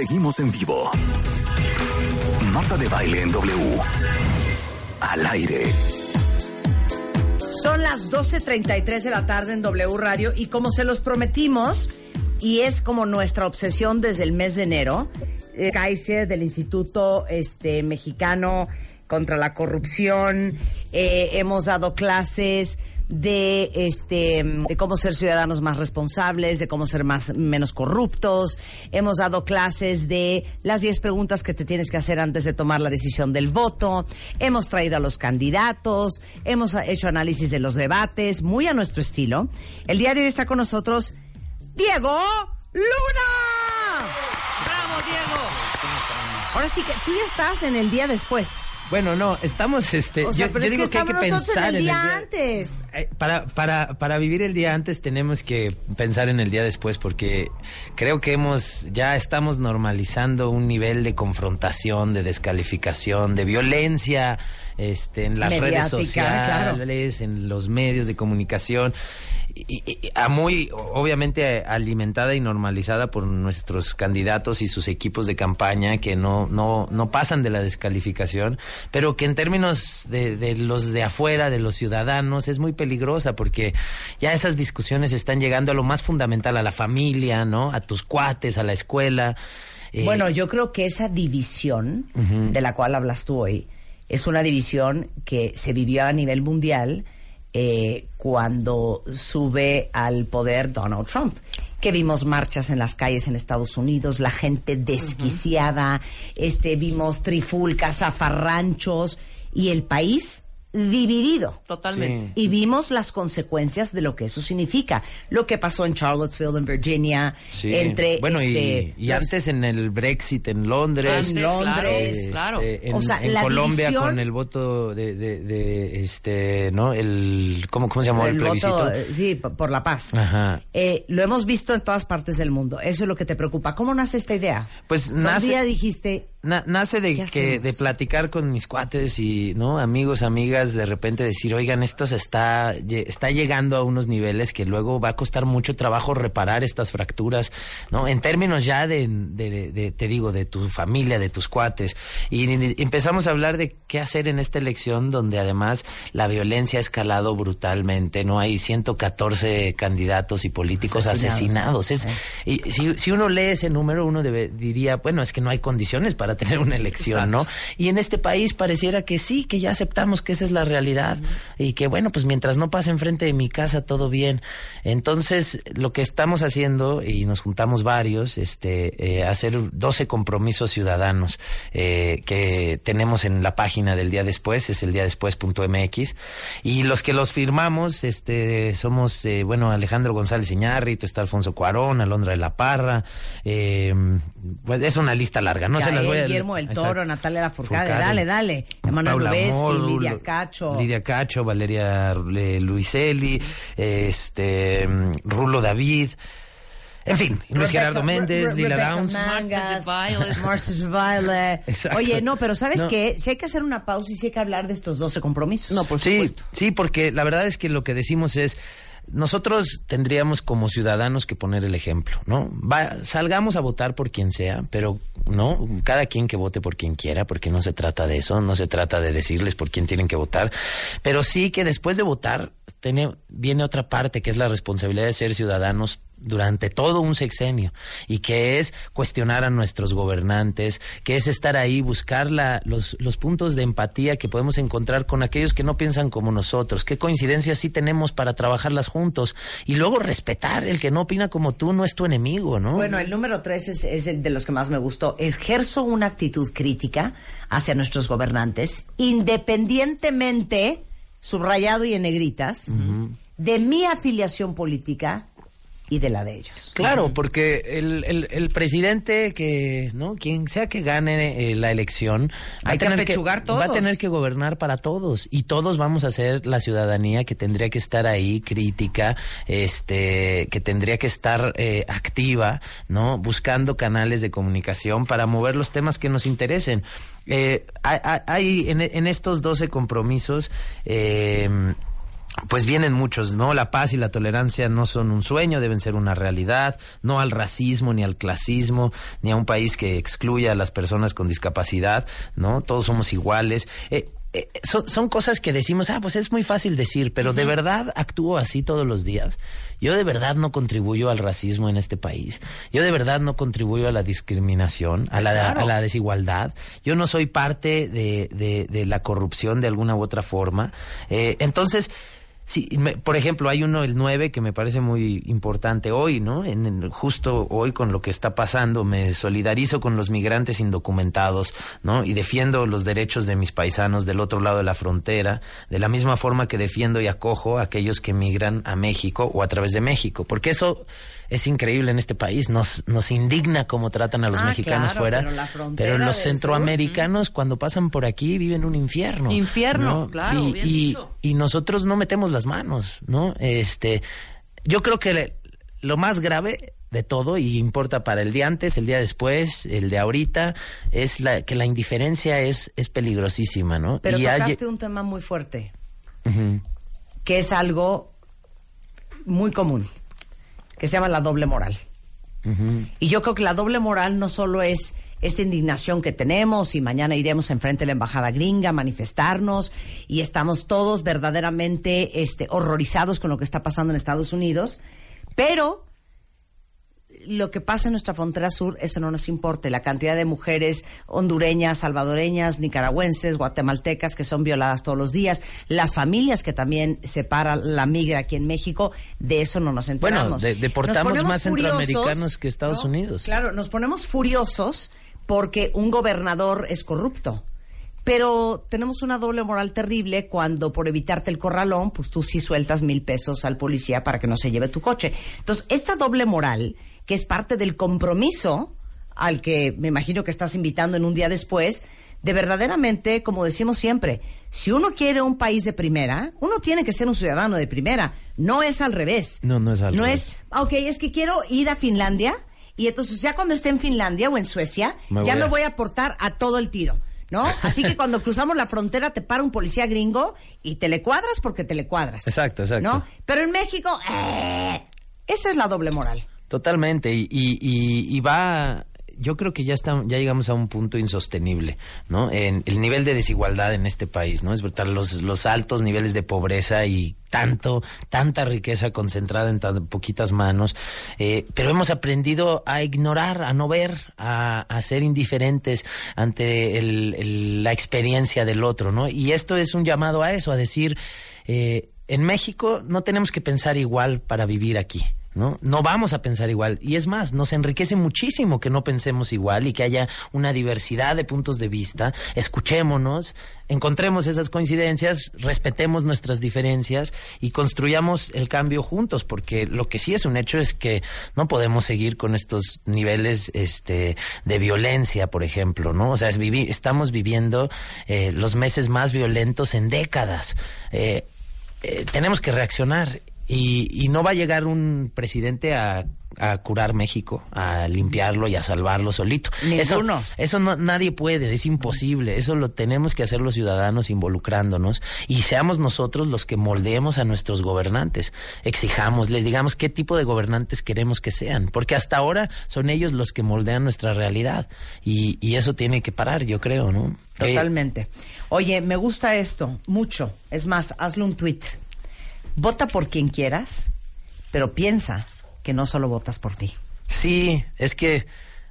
Seguimos en vivo. Marta de baile en W. Al aire. Son las 12.33 de la tarde en W Radio y como se los prometimos, y es como nuestra obsesión desde el mes de enero, eh, Kaiser del Instituto este, Mexicano contra la Corrupción, eh, hemos dado clases de este de cómo ser ciudadanos más responsables, de cómo ser más menos corruptos. Hemos dado clases de las 10 preguntas que te tienes que hacer antes de tomar la decisión del voto. Hemos traído a los candidatos, hemos hecho análisis de los debates, muy a nuestro estilo. El día de hoy está con nosotros Diego Luna. ¡Bravo, Diego! Ahora sí que tú ya estás en el día después. Bueno, no, estamos, este, O sea, yo, pero yo es digo que que, hay que pensar en el día antes. Eh, Para, para, para vivir el día antes tenemos que pensar en el día después porque creo que hemos, ya estamos normalizando un nivel de confrontación, de descalificación, de violencia, este, en las redes claro. sociales, en los medios de comunicación. Y, a muy obviamente alimentada y normalizada por nuestros candidatos y sus equipos de campaña que no no no pasan de la descalificación pero que en términos de, de los de afuera de los ciudadanos es muy peligrosa porque ya esas discusiones están llegando a lo más fundamental a la familia no a tus cuates a la escuela. Eh, Bueno, yo creo que esa división de la cual hablas tú hoy es una división que se vivió a nivel mundial eh, cuando sube al poder Donald Trump. Que vimos marchas en las calles en Estados Unidos, la gente desquiciada, este, vimos trifulcas, zafarranchos y el país dividido. Totalmente. Y vimos las consecuencias de lo que eso significa. Lo que pasó en Charlottesville, en Virginia, Sí. entre bueno este, y, y los- antes en el Brexit en Londres Antes, Londres, este, claro. en, O sea, en la Colombia división- con el voto de, de, de, este no el cómo cómo se llamó el, el plebiscito voto, eh, sí, por la paz. Ajá. Eh, lo hemos visto en todas partes del mundo. Eso es lo que te preocupa. ¿Cómo nace esta idea? Pues O sea, un nace- día dijiste, Na- nace de ¿Qué que hacemos? de platicar con mis cuates y no amigos amigas de repente decir oigan esto se está está llegando a unos niveles que luego va a costar mucho trabajo reparar estas fracturas no en términos ya de, de- de- te digo de tu familia de tus cuates. Y, empezamos a hablar de qué hacer en esta elección donde además la violencia ha escalado brutalmente no hay 114 candidatos y políticos Asesinados. asesinados, Es- y si, si uno lee ese número, uno debe, diría, bueno, es que no hay condiciones para tener una elección, ¿no? Y en este país pareciera que sí, que ya aceptamos que esa es la realidad y que, bueno, pues mientras no pase enfrente de mi casa, todo bien. Entonces, lo que estamos haciendo, y nos juntamos varios, este, eh, hacer 12 compromisos ciudadanos eh, que tenemos en la página del día después, es el día después.mx, y los que los firmamos, este, somos, eh, bueno, Alejandro González Iñárritu, está Alfonso Cuarón, Alondra de la Parra, eh, pues es una lista larga, no se las voy a... Guillermo del Toro, Exacto. Natalia Lafourcade, Fourcade. dale, dale. Emanuel Lubezki, Lidia Cacho. Lidia Cacho, Valeria eh, Luiselli, este, mm, Rulo David, en fin, Luis Rebecca- Gerardo Méndez, Lila Rebecca Downs. Mangas, Baile. Exacto. Oye, no, pero ¿sabes No. qué? Si hay que hacer una pausa y si hay que hablar de estos 12 compromisos. No, por sí, supuesto. sí, porque la verdad es que lo que decimos es nosotros tendríamos como ciudadanos que poner el ejemplo, ¿no? Va, salgamos a votar por quien sea, pero no, cada quien que vote por quien quiera, porque no se trata de eso, no se trata de decirles por quién tienen que votar, pero sí que después de votar viene otra parte que es la responsabilidad de ser ciudadanos durante todo un sexenio y que es cuestionar a nuestros gobernantes, que es estar ahí, buscar la, los, los puntos de empatía que podemos encontrar con aquellos que no piensan como nosotros, qué coincidencias sí tenemos para trabajarlas juntos y luego respetar el que no opina como tú no es tu enemigo, ¿no? Bueno, el número tres es, es el de los que más me gustó. Ejerzo una actitud crítica hacia nuestros gobernantes, independientemente, subrayado y en negritas, de mi afiliación política y de la de ellos. Claro, porque el, el, el presidente que, ¿no? Quien sea que gane eh, la elección, va Hay a que tener apechugar va a todos. tener que gobernar para todos y todos vamos a ser la ciudadanía que tendría que estar ahí crítica, este, que tendría que estar eh, activa, ¿no? Buscando canales de comunicación para mover los temas que nos interesen. Eh, hay, hay- hay en, en estos 12 compromisos, eh, pues vienen muchos, ¿no? La paz y la tolerancia no son un sueño, deben ser una realidad, no al racismo, ni al clasismo, ni a un país que excluya a las personas con discapacidad, ¿no? Todos somos iguales. Eh, eh, son, son, cosas que decimos, ah, pues es muy fácil decir, pero de verdad actúo así todos los días. Yo de verdad no contribuyo al racismo en este país. Yo de verdad no contribuyo a la discriminación, a la, a la desigualdad. Yo no soy parte de, de, de, la corrupción de alguna u otra forma. Eh, entonces, Sí, por ejemplo, hay uno, el 9, que me parece muy importante hoy, ¿no? En, justo hoy con lo que está pasando, me solidarizo con los migrantes indocumentados, ¿no? Y defiendo los derechos de mis paisanos del otro lado de la frontera, de la misma forma que defiendo y acojo a aquellos que migran a México o a través de México, porque eso es increíble en este país. Nos, nos indigna cómo tratan a los Ah, mexicanos claro, fuera. pero la los sur, centroamericanos, cuando pasan por aquí, viven un infierno. Infierno, ¿no? claro, Y, bien y- dicho. y nosotros no metemos las manos, ¿no? Este, yo creo que le- lo más grave de todo y importa para el día antes, el día después, el de ahorita, es la que la indiferencia es es peligrosísima, ¿no? Pero Y hay- tocaste un tema muy fuerte, que es algo muy común, que se llama la doble moral. Y yo creo que la doble moral no solo es esta indignación que tenemos y mañana iremos enfrente de la embajada gringa a manifestarnos y estamos todos verdaderamente este, horrorizados con lo que está pasando en Estados Unidos, pero lo que pasa en nuestra frontera sur, eso no nos importa. La cantidad de mujeres hondureñas, salvadoreñas, nicaragüenses, guatemaltecas que son violadas todos los días, las familias que también separa la migra aquí en México, de eso no nos Bueno, enteramos. de- deportamos Nos más centroamericanos que Estados Unidos. Claro, nos ponemos furiosos porque un gobernador es corrupto. Pero tenemos una doble moral terrible cuando por evitarte el corralón, pues tú sí sueltas mil pesos al policía para que no se lleve tu coche. Entonces, esta doble moral, que es parte del compromiso al que me imagino que estás invitando en un día después, de verdaderamente, como decimos siempre, si uno quiere un país de primera, uno tiene que ser un ciudadano de primera, no es al revés. No, no es al No revés. es, "Ah, ok, es que quiero ir a Finlandia y entonces ya cuando esté en Finlandia o en Suecia, Me ya voy me a- voy a aportar a todo el tiro. ¿No? Así que cuando cruzamos la frontera te para un policía gringo y te le cuadras porque te le cuadras. Exacto, exacto. ¿No? Pero en México, ¡eh! esa es la doble moral. Totalmente, y, y- y va, yo creo que ya está, ya llegamos a un punto insostenible, ¿no? En el nivel de desigualdad en este país, ¿no? Es brutal, los, los altos niveles de pobreza y tanto, tanta riqueza concentrada en tan poquitas manos, eh, pero hemos aprendido a ignorar, a no ver, a, ser indiferentes ante el- la experiencia del otro, ¿no? Y esto es un llamado a eso, a decir, eh, en México no tenemos que pensar igual para vivir aquí. ¿No? no vamos a pensar igual. Y es más, nos enriquece muchísimo que no pensemos igual y que haya una diversidad de puntos de vista. Escuchémonos, encontremos esas coincidencias, respetemos nuestras diferencias y construyamos el cambio juntos, porque lo que sí es un hecho es que no podemos seguir con estos niveles este, de violencia, por ejemplo, ¿no? O sea, es estamos viviendo eh, los meses más violentos en décadas. Eh, eh, tenemos que reaccionar y, y no va a llegar un presidente a, a curar México, a limpiarlo y a salvarlo solito. Ninguno. Eso, eso no, nadie puede, es imposible. Eso lo tenemos que hacer los ciudadanos involucrándonos y seamos nosotros los que moldeemos a nuestros gobernantes. Exijámosles, digamos qué tipo de gobernantes queremos que sean, porque hasta ahora son ellos los que moldean nuestra realidad y, y eso tiene que parar, yo creo, ¿no? Eh, Totalmente. Oye, me gusta esto mucho. Es más, hazle un tweet. Vota por quien quieras, pero piensa que no solo votas por ti. Sí, es que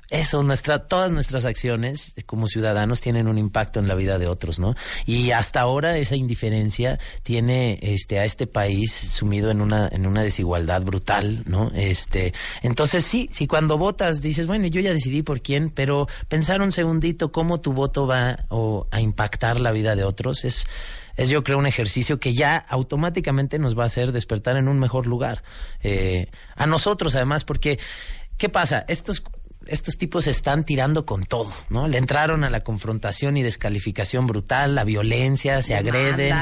eso, nuestra, todas nuestras acciones como ciudadanos tienen un impacto en la vida de otros, ¿no? Y hasta ahora esa indiferencia tiene este, a este país sumido en una, en una desigualdad brutal, ¿no? Este, entonces sí, si cuando votas dices, bueno, yo ya decidí por quién, pero pensar un segundito cómo tu voto va o, a impactar la vida de otros es, es yo creo un ejercicio que ya automáticamente nos va a hacer despertar en un mejor lugar. Eh, a nosotros además, porque, ¿qué pasa? Estos estos tipos están tirando con todo, ¿no? Le entraron a la confrontación y descalificación brutal, la violencia, se agreden,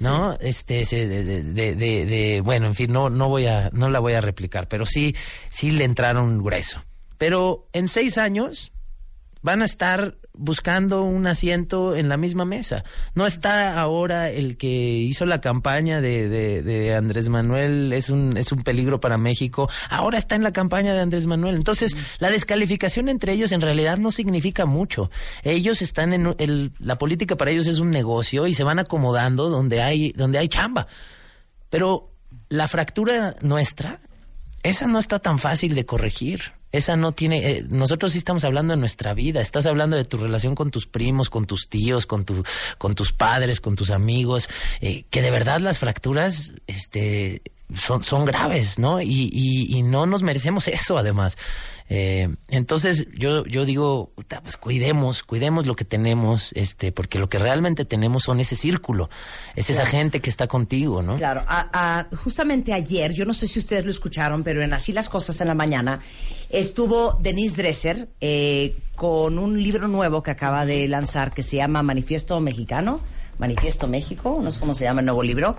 ¿no? Este, se- de, de- de- de- de- bueno, en fin, no, no voy a, no la voy a replicar, pero sí, sí le entraron grueso. Pero en seis años, van a estar buscando un asiento en la misma mesa. No está ahora el que hizo la campaña de, de, de, Andrés Manuel, es un, es un peligro para México, ahora está en la campaña de Andrés Manuel. Entonces, la descalificación entre ellos en realidad no significa mucho. Ellos están en el, la política para ellos es un negocio y se van acomodando donde hay, donde hay chamba. Pero la fractura nuestra, esa no está tan fácil de corregir. Esa no tiene, eh, nosotros sí estamos hablando de nuestra vida, estás hablando de tu relación con tus primos, con tus tíos, con tu, con tus padres, con tus amigos, eh, que de verdad las fracturas, este, son, son graves, ¿no? Y, y, y no nos merecemos eso, además. Eh, entonces yo, yo digo, pues cuidemos, cuidemos lo que tenemos, este, porque lo que realmente tenemos son ese círculo, es esa gente que está contigo, ¿no? Claro, justamente ayer, yo no sé si ustedes lo escucharon, pero en Así las Cosas en la Mañana, estuvo Denise Dresser eh, con un libro nuevo que acaba de lanzar que se llama Manifiesto Mexicano Manifiesto México, no sé cómo se llama el nuevo libro,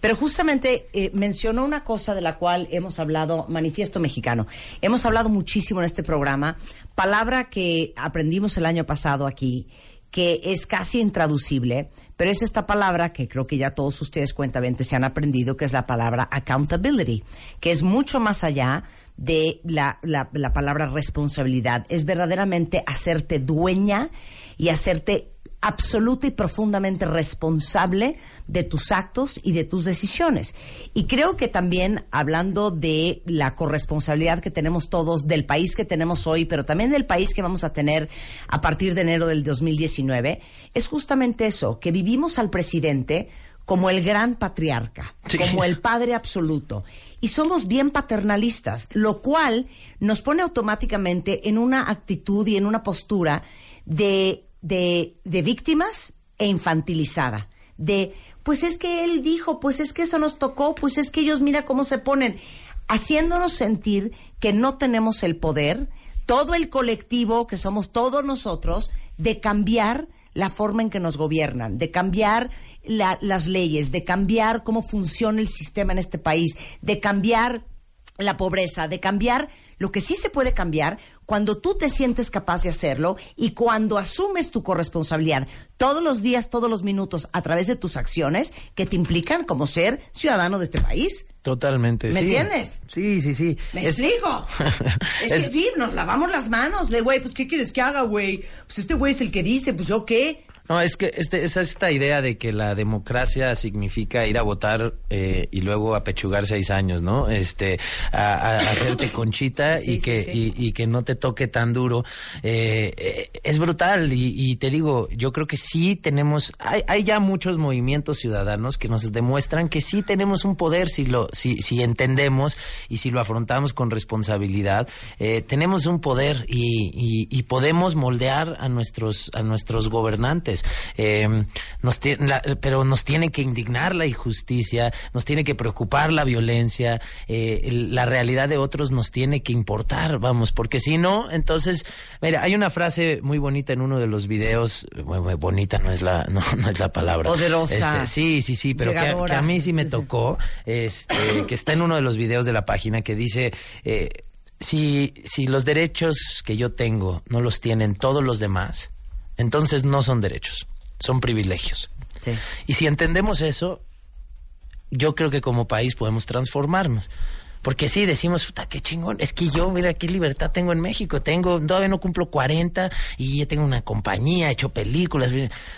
pero justamente eh, mencionó una cosa de la cual hemos hablado, Manifiesto Mexicano. Hemos hablado muchísimo en este programa, palabra que aprendimos el año pasado aquí, que es casi intraducible, pero es esta palabra que creo que ya todos ustedes cuentamente se han aprendido, que es la palabra accountability, que es mucho más allá de la, la, la palabra responsabilidad. Es verdaderamente hacerte dueña y hacerte absoluta y profundamente responsable de tus actos y de tus decisiones. Y creo que también, hablando de la corresponsabilidad que tenemos todos, del país que tenemos hoy, pero también del país que vamos a tener a partir de enero del 2019, es justamente eso, que vivimos al presidente como el gran patriarca, como el padre absoluto. Y somos bien paternalistas, lo cual nos pone automáticamente en una actitud y en una postura de de, víctimas e infantilizada. De, pues es que él dijo, pues es que eso nos tocó, pues es que ellos mira cómo se ponen, haciéndonos sentir que no tenemos el poder, todo el colectivo, que somos todos nosotros, de cambiar la forma en que nos gobiernan, de cambiar las leyes, de cambiar cómo funciona el sistema en este país, de cambiar la pobreza, de cambiar lo que sí se puede cambiar cuando tú te sientes capaz de hacerlo y cuando asumes tu corresponsabilidad todos los días, todos los minutos, a través de tus acciones que te implican como ser ciudadano de este país. Totalmente. ¿Me entiendes? Sí, sí, sí. ¿Me explico? es, que, nos lavamos las manos. Le, güey, pues, ¿qué quieres que haga, güey? Pues este güey es el que dice, pues, ¿yo qué? No, es que este, es esta idea de que la democracia significa ir a votar eh, y luego apechugar seis años, ¿no? Este, a, hacerte conchita y que y, que no te toque tan duro. Eh, eh, es brutal y, te digo, yo creo que sí tenemos, hay, hay ya muchos movimientos ciudadanos que nos demuestran que sí tenemos un poder si lo, si, si entendemos y si lo afrontamos con responsabilidad. tenemos un poder y, y podemos moldear a nuestros a nuestros gobernantes. Eh, nos pero nos tiene que indignar la injusticia, nos tiene que preocupar la violencia, eh, la realidad de otros nos tiene que importar, vamos, porque si no, entonces, mira, hay una frase muy bonita en uno de los videos, muy, bonita no es la, no, es la palabra. Poderosa. Este, sí, sí, sí, pero que, a mí sí me tocó, este, que está en uno de los videos de la página que dice, eh, si, si los derechos que yo tengo no los tienen todos los demás, entonces no son derechos, son privilegios. Y si entendemos eso, yo creo que como país podemos transformarnos. Porque sí, decimos, puta, qué chingón. Es que yo, mira, qué libertad tengo en México. Tengo, todavía no cumplo 40 y ya tengo una compañía, he hecho películas.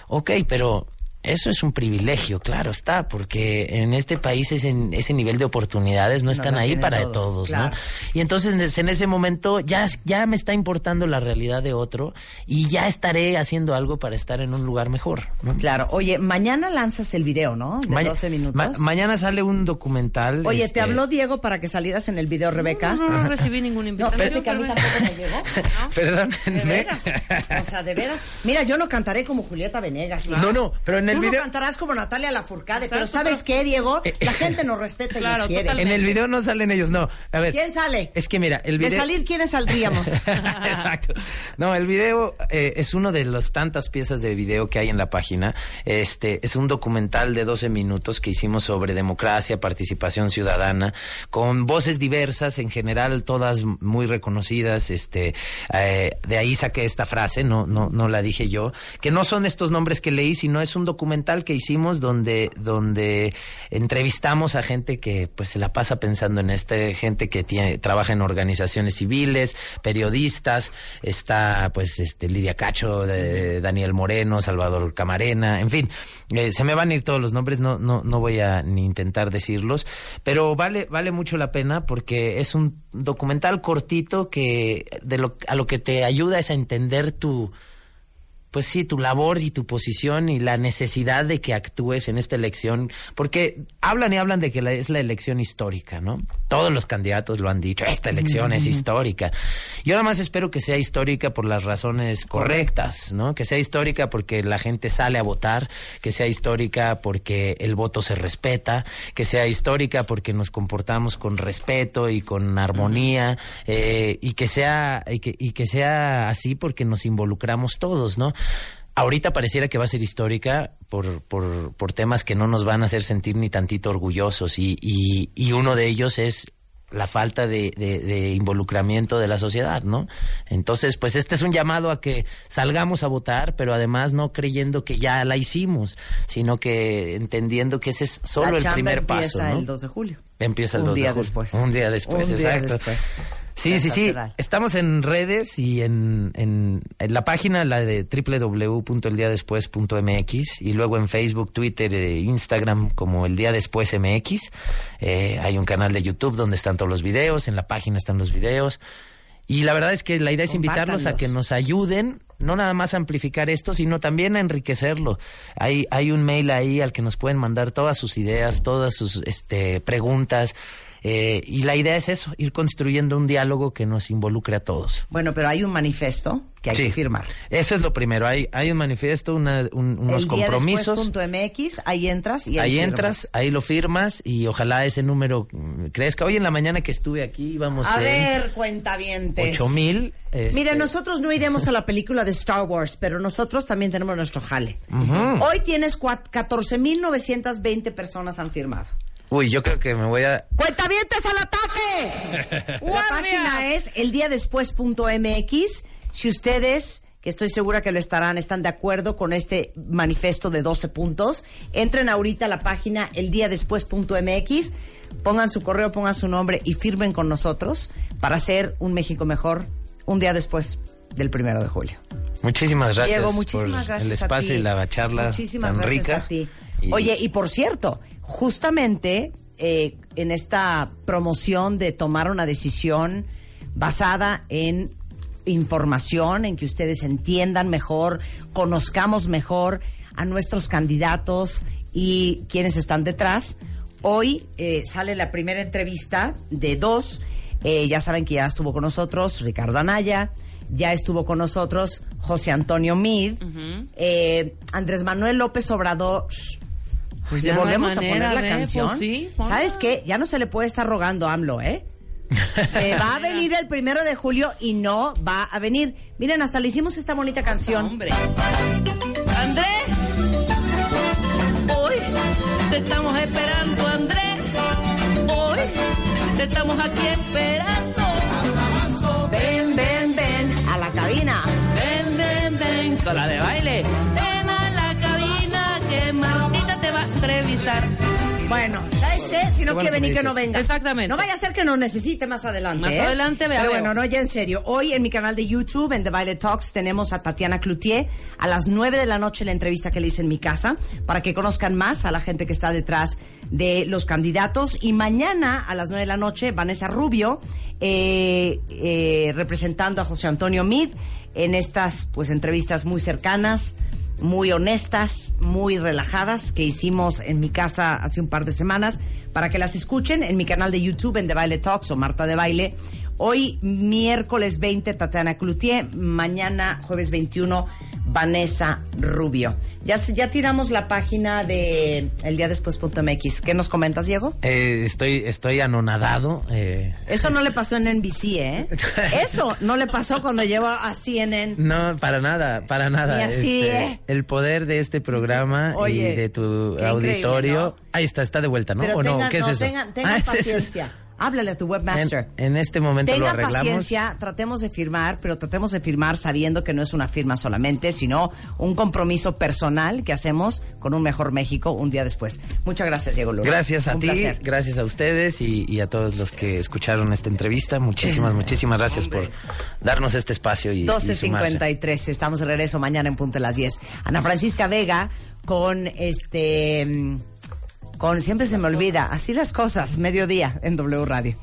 Ok, pero eso es un privilegio, claro está, porque en este país ese, ese nivel de oportunidades no están ahí para todos, ¿no? Y entonces en ese momento ya, ya me está importando la realidad de otro y ya estaré haciendo algo para estar en un lugar mejor, ¿no? Claro. Oye, mañana lanzas el video, ¿no? De 12 minutos. mañana sale un documental. Oye, ¿te este habló Diego para que salieras en el video, Rebeca? No, no, recibí ninguna invitación. No, que a mí tampoco me llegó. Perdón. De veras. O sea, de veras. Mira, yo no cantaré como Julieta Venegas. No, no, pero en el el Tú video- no cantarás como Natalia Lafourcade, pero ¿sabes qué, Diego? La gente nos respeta y Claro, nos quiere. totalmente. En el video no salen ellos, no. A ver. ¿Quién sale? Es que mira, el De video. salir, ¿quiénes saldríamos? Exacto. No, el video eh, es uno de las tantas piezas de video que hay en la página. Este es un documental de 12 minutos que hicimos sobre democracia, participación ciudadana, con voces diversas, en general todas muy reconocidas. Este, eh, de ahí saqué esta frase, no, no, no la dije yo, que no son estos nombres que leí, sino es un documental que hicimos donde, donde entrevistamos a gente que pues se la pasa pensando en este, gente que tiene, trabaja en organizaciones civiles, periodistas, está pues este Lidia Cacho, de- Daniel Moreno, Salvador Camarena, en fin, eh, se me van a ir todos los nombres, no, no, no voy a ni intentar decirlos, pero vale, vale mucho la pena porque es un documental cortito que de lo, a lo que te ayuda es a entender tu, pues sí, tu labor y tu posición y la necesidad de que actúes en esta elección, porque hablan y hablan de que la- es la elección histórica, ¿no? Todos los candidatos lo han dicho, esta elección es histórica. Yo nada más espero que sea histórica por las razones correctas, ¿no? Que sea histórica porque la gente sale a votar, que sea histórica porque el voto se respeta, que sea histórica porque nos comportamos con respeto y con armonía, eh, y que sea, y que, y que sea así porque nos involucramos todos, ¿no? Ahorita pareciera que va a ser histórica por, por, por temas que no nos van a hacer sentir ni tantito orgullosos y, y, y uno de ellos es la falta de, de- de involucramiento de la sociedad, ¿no? Entonces, pues este es un llamado a que salgamos a votar, pero además no creyendo que ya la hicimos, sino que entendiendo que ese es solo La el primer empieza paso, ¿no? el 2 de julio. Empieza el Un 2 de día julio. después. Un día después, Un día después. Sí, sí, sí. Estamos en redes y en, en, en la página, la de www.eldiadespues.mx y luego en Facebook, Twitter e Instagram como El Día Después MX. Eh, hay un canal de YouTube donde están todos los videos, en la página están los videos. Y la verdad es que la idea es invitarlos a que nos ayuden, no nada más a amplificar esto, sino también a enriquecerlo. Hay, hay un mail ahí al que nos pueden mandar todas sus ideas, todas sus este, preguntas. Eh, y la idea es eso, ir construyendo un diálogo que nos involucre a todos. Bueno, pero hay un manifiesto que hay Sí. que firmar. Eso es lo primero. Hay, hay un manifiesto, una- un- unos el día compromisos. después.mx, ahí entras y ahí, Ahí entras, ahí lo firmas y ojalá ese número crezca. Hoy en la mañana que estuve aquí íbamos A en ver, cuentavientes. ocho mil. este, Mire, nosotros no iremos a la película de Star Wars, pero nosotros también tenemos nuestro jale. Hoy tienes cuat- 14.920 personas han firmado. Uy, yo creo que me voy a... ¡Cuentavientes al ataque! La página es eldiadespues.mx. Si ustedes, que estoy segura que lo estarán, están de acuerdo con este manifiesto de 12 puntos, entren ahorita a la página eldiadespues.mx, pongan su correo, pongan su nombre y firmen con nosotros para hacer un México mejor un día después del primero de julio. Muchísimas gracias. Diego, muchísimas por gracias el espacio a ti. y la charla Muchísimas tan gracias rica. a ti. Y- Oye, y por cierto, justamente eh, en esta promoción de tomar una decisión basada en información, en que ustedes entiendan mejor, conozcamos mejor a nuestros candidatos y quienes están detrás. Hoy eh, sale la primera entrevista de dos. Eh, ya saben que ya estuvo con nosotros Ricardo Anaya, ya estuvo con nosotros José Antonio Mid, eh, Andrés Manuel López Obrador. Pues ¿Le no volvemos a poner la canción? pues sí. ¿Sabes qué? Ya no se le puede estar rogando a AMLO, ¿eh? Se va a venir el primero de julio y no va a venir. Miren, hasta le hicimos esta bonita canción. Hombre. Andrés. Hoy te estamos esperando, Andrés. Hoy te estamos aquí esperando. Ven, ven, ven a la cabina. Ven, ven, ven. Con la de baile. Bueno, ¿sabes qué? Si no bueno quiere que venir, que no venga. Exactamente. No vaya a ser que nos necesite más adelante. Más ¿eh? adelante, vea, Pero veo. bueno, no, ya en serio. Hoy en mi canal de YouTube, en The Violet Talks, tenemos a Tatiana Cloutier. A las 9 de la noche la entrevista que le hice en mi casa, para que conozcan más a la gente que está detrás de los candidatos. Y mañana, a las 9 de la noche, Vanessa Rubio, eh, eh, representando a José Antonio Mid, en estas pues entrevistas muy cercanas muy honestas, muy relajadas que hicimos en mi casa hace un par de semanas para que las escuchen en mi canal de YouTube en The Baile Talks o Marta de Baile. Hoy miércoles 20 Tatiana Cloutier, mañana jueves 21 Vanessa Rubio. Ya, ya tiramos la página de eldiadespués.mx. ¿Qué nos comentas, Diego? Eh, estoy, estoy anonadado. eh, Eso no le pasó en NBC, ¿eh? Eso no le pasó cuando llevó a CNN. No, para nada, para nada. Ni así, Este, ¿eh? El poder de este programa Oye, y de tu auditorio. Ahí está, está de vuelta, ¿no? Pero ¿O no? ¿Qué es eso? tengan, tengan Ah, es eso. Háblale a tu webmaster. En, en este momento lo Tenga arreglamos. paciencia, tratemos de firmar, pero tratemos de firmar sabiendo que no es una firma solamente, sino un compromiso personal que hacemos con un mejor México un día después. Muchas gracias, Diego Luna. Gracias a Un ti, placer. gracias a ustedes y, y a todos los que escucharon esta entrevista. Muchísimas, muchísimas gracias por darnos este espacio y, y sumarse. 12.53, estamos de regreso mañana en punto de las 10. Ana Francisca Vega con este... Con siempre se me olvida, así las cosas, mediodía en W Radio.